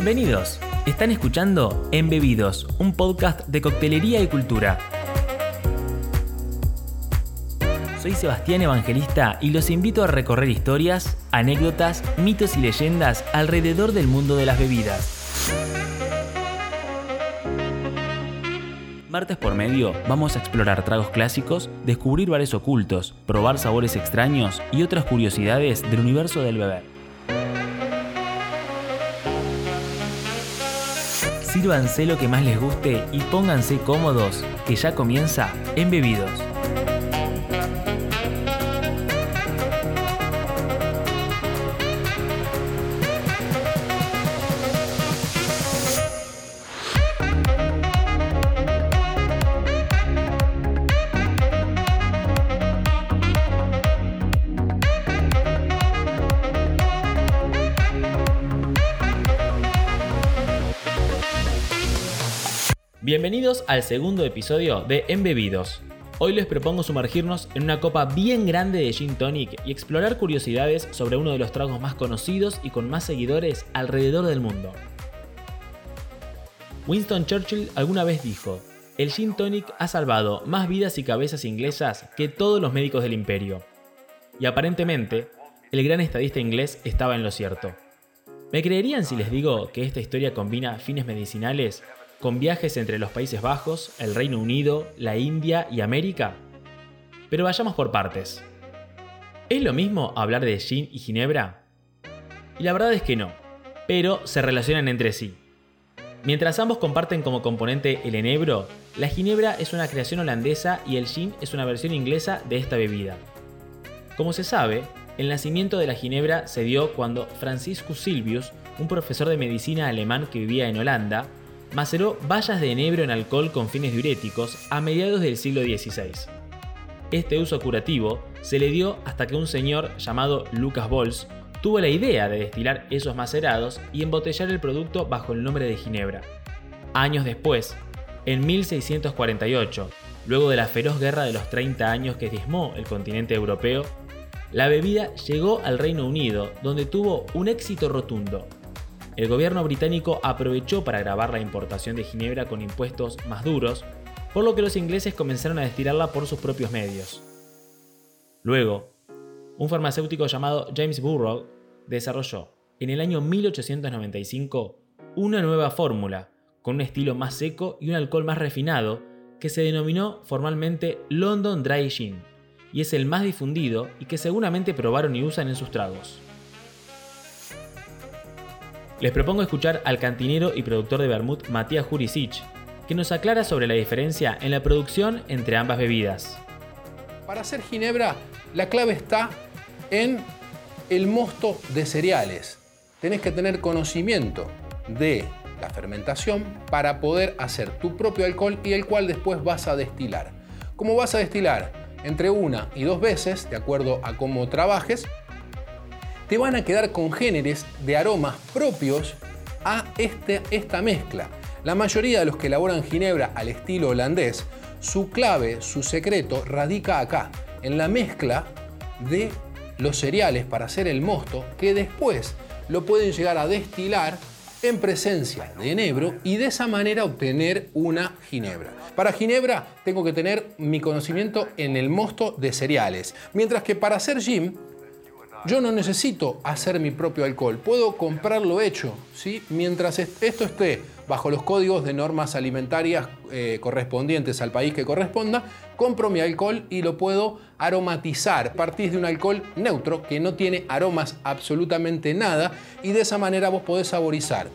Bienvenidos. Están escuchando Embebidos, un podcast de coctelería y cultura. Soy Sebastián Evangelista y los invito a recorrer historias, anécdotas, mitos y leyendas alrededor del mundo de las bebidas. Martes por medio vamos a explorar tragos clásicos, descubrir bares ocultos, probar sabores extraños y otras curiosidades del universo del beber. Sírvanse lo que más les guste y pónganse cómodos, que ya comienza Embebidos. Bienvenidos al segundo episodio de Embebidos. Hoy les propongo sumergirnos en una copa bien grande de gin tonic y explorar curiosidades sobre uno de los tragos más conocidos y con más seguidores alrededor del mundo. Winston Churchill alguna vez dijo, el gin tonic ha salvado más vidas y cabezas inglesas que todos los médicos del imperio. Y aparentemente, el gran estadista inglés estaba en lo cierto. ¿Me creerían si les digo que esta historia combina fines medicinales con viajes entre los Países Bajos, el Reino Unido, la India y América? Pero vayamos por partes. ¿Es lo mismo hablar de gin y ginebra? Y la verdad es que no, pero se relacionan entre sí. Mientras ambos comparten como componente el enebro, la ginebra es una creación holandesa y el gin es una versión inglesa de esta bebida. Como se sabe, el nacimiento de la ginebra se dio cuando Franciscus Silvius, un profesor de medicina alemán que vivía en Holanda, maceró bayas de enebro en alcohol con fines diuréticos a mediados del siglo XVI. Este uso curativo se le dio hasta que un señor llamado Lucas Bols tuvo la idea de destilar esos macerados y embotellar el producto bajo el nombre de Ginebra. Años después, en 1648, luego de la feroz guerra de los 30 años que diezmó el continente europeo, la bebida llegó al Reino Unido, donde tuvo un éxito rotundo, el gobierno británico aprovechó para grabar la importación de Ginebra con impuestos más duros, por lo que los ingleses comenzaron a destilarla por sus propios medios. Luego, un farmacéutico llamado James Burrough desarrolló en el año 1895 una nueva fórmula con un estilo más seco y un alcohol más refinado que se denominó formalmente London Dry Gin y es el más difundido y que seguramente probaron y usan en sus tragos. Les propongo escuchar al cantinero y productor de vermut Matías Jurisic, que nos aclara sobre la diferencia en la producción entre ambas bebidas. Para hacer ginebra, la clave está en el mosto de cereales. Tenés que tener conocimiento de la fermentación para poder hacer tu propio alcohol y el cual después vas a destilar. ¿Cómo vas a destilar? Entre una y dos veces, de acuerdo a cómo trabajes, te van a quedar congéneres de aromas propios a este, esta mezcla. La mayoría de los que elaboran ginebra al estilo holandés, su clave, su secreto radica acá, en la mezcla de los cereales para hacer el mosto, que después lo pueden llegar a destilar en presencia de enebro y de esa manera obtener una ginebra. Para ginebra tengo que tener mi conocimiento en el mosto de cereales, mientras que para hacer gin yo no necesito hacer mi propio alcohol, puedo comprarlo hecho, ¿sí? Mientras esto esté bajo los códigos de normas alimentarias eh, correspondientes al país que corresponda, compro mi alcohol y lo puedo aromatizar. Partís de un alcohol neutro que no tiene aromas absolutamente nada y de esa manera vos podés saborizar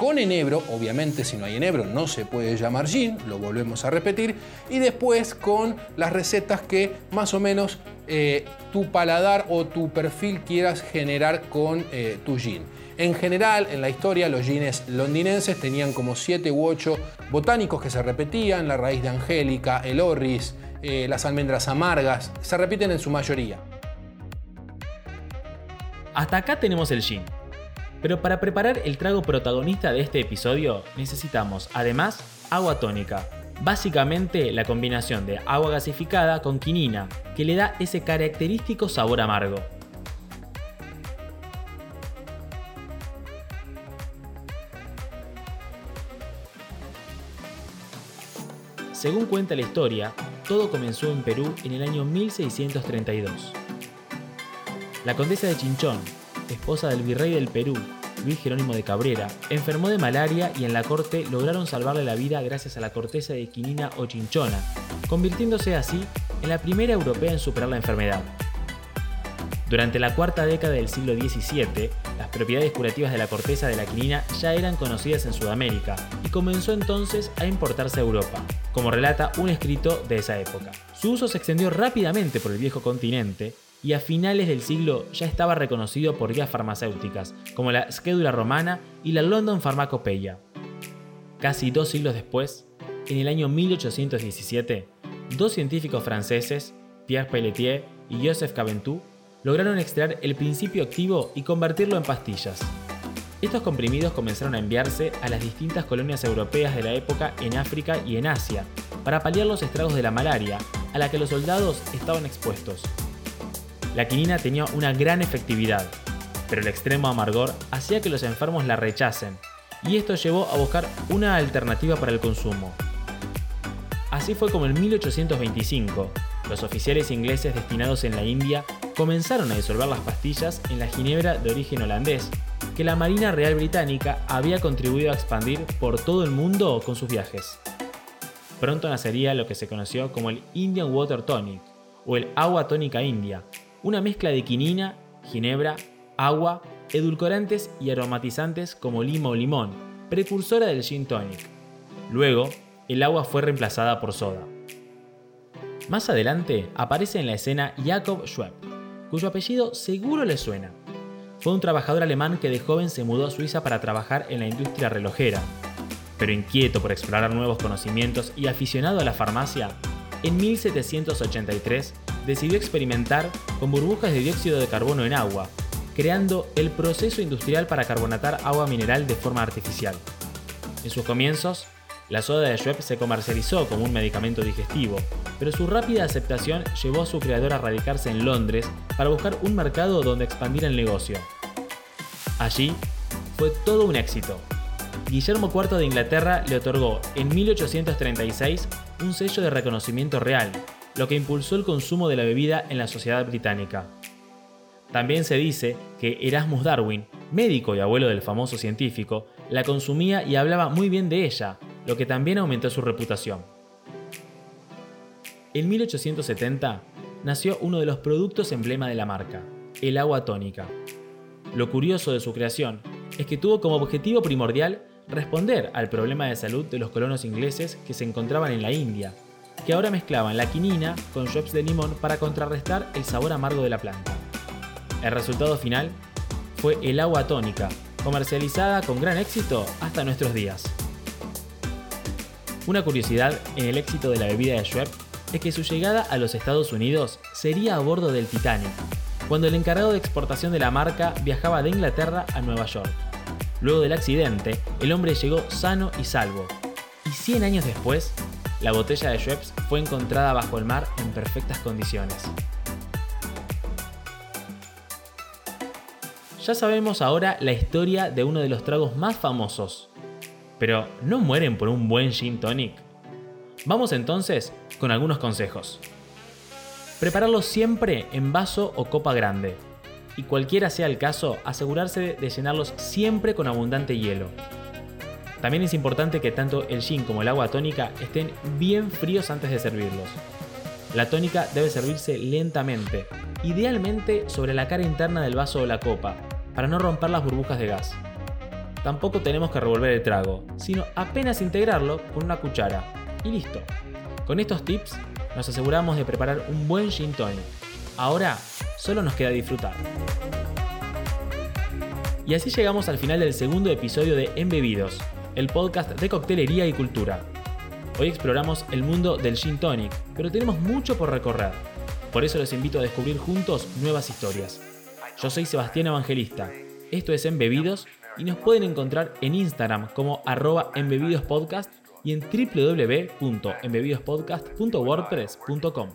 con enebro, obviamente si no hay enebro no se puede llamar gin, lo volvemos a repetir, y después con las recetas que más o menos eh, tu paladar o tu perfil quieras generar con eh, tu gin. En general, en la historia, los gines londinenses tenían como 7 u 8 botánicos que se repetían, la raíz de angélica, el orris, eh, las almendras amargas, se repiten en su mayoría. Hasta acá tenemos el gin. Pero para preparar el trago protagonista de este episodio necesitamos, además, agua tónica. Básicamente la combinación de agua gasificada con quinina, que le da ese característico sabor amargo. Según cuenta la historia, todo comenzó en Perú en el año 1632. La condesa de Chinchón, esposa del virrey del Perú, Luis Jerónimo de Cabrera, enfermó de malaria y en la corte lograron salvarle la vida gracias a la corteza de quinina o chinchona, convirtiéndose así en la primera europea en superar la enfermedad. Durante la cuarta década del siglo XVII, las propiedades curativas de la corteza de la quinina ya eran conocidas en Sudamérica y comenzó entonces a importarse a Europa, como relata un escrito de esa época. Su uso se extendió rápidamente por el viejo continente y a finales del siglo ya estaba reconocido por guías farmacéuticas, como la Schedula Romana y la London Pharmacopeia. Casi dos siglos después, en el año 1817, dos científicos franceses, Pierre Pelletier y Joseph Caventou, lograron extraer el principio activo y convertirlo en pastillas. Estos comprimidos comenzaron a enviarse a las distintas colonias europeas de la época en África y en Asia, para paliar los estragos de la malaria a la que los soldados estaban expuestos. La quinina tenía una gran efectividad, pero el extremo amargor hacía que los enfermos la rechacen, y esto llevó a buscar una alternativa para el consumo. Así fue como en 1825, los oficiales ingleses destinados en la India comenzaron a disolver las pastillas en la ginebra de origen holandés, que la Marina Real Británica había contribuido a expandir por todo el mundo con sus viajes. Pronto nacería lo que se conoció como el Indian Water Tonic, o el agua tónica india, una mezcla de quinina, ginebra, agua, edulcorantes y aromatizantes como lima o limón, precursora del gin tonic. Luego, el agua fue reemplazada por soda. Más adelante aparece en la escena Jakob Schwepp, cuyo apellido seguro le suena. Fue un trabajador alemán que de joven se mudó a Suiza para trabajar en la industria relojera. Pero inquieto por explorar nuevos conocimientos y aficionado a la farmacia, en 1783 decidió experimentar con burbujas de dióxido de carbono en agua, creando el proceso industrial para carbonatar agua mineral de forma artificial. En sus comienzos, la soda de Schweppes se comercializó como un medicamento digestivo, pero su rápida aceptación llevó a su creador a radicarse en Londres para buscar un mercado donde expandir el negocio. Allí fue todo un éxito. Guillermo IV de Inglaterra le otorgó en 1836 un sello de reconocimiento real, lo que impulsó el consumo de la bebida en la sociedad británica. También se dice que Erasmus Darwin, médico y abuelo del famoso científico, la consumía y hablaba muy bien de ella, lo que también aumentó su reputación. En 1870 nació uno de los productos emblema de la marca, el agua tónica. Lo curioso de su creación es que tuvo como objetivo primordial responder al problema de salud de los colonos ingleses que se encontraban en la India que ahora mezclaban la quinina con shops de limón para contrarrestar el sabor amargo de la planta. El resultado final fue el agua tónica, comercializada con gran éxito hasta nuestros días. Una curiosidad en el éxito de la bebida de Schweppes es que su llegada a los Estados Unidos sería a bordo del Titanic, cuando el encargado de exportación de la marca viajaba de Inglaterra a Nueva York. Luego del accidente, el hombre llegó sano y salvo, y 100 años después la botella de Schweppes fue encontrada bajo el mar en perfectas condiciones. Ya sabemos ahora la historia de uno de los tragos más famosos. Pero ¿no mueren por un buen gin tonic? Vamos entonces con algunos consejos. Prepararlo siempre en vaso o copa grande. Y cualquiera sea el caso, asegurarse de llenarlos siempre con abundante hielo. También es importante que tanto el gin como el agua tónica estén bien fríos antes de servirlos. La tónica debe servirse lentamente, idealmente sobre la cara interna del vaso o la copa, para no romper las burbujas de gas. Tampoco tenemos que revolver el trago, sino apenas integrarlo con una cuchara. Y listo. Con estos tips nos aseguramos de preparar un buen gin tonic. Ahora solo nos queda disfrutar. Y así llegamos al final del segundo episodio de Embebidos, el podcast de coctelería y cultura. Hoy exploramos el mundo del gin tonic, pero tenemos mucho por recorrer. Por eso los invito a descubrir juntos nuevas historias. Yo soy Sebastián Evangelista. Esto es Embebidos y nos pueden encontrar en Instagram como arroba embebidospodcast y en www.embebidospodcast.wordpress.com.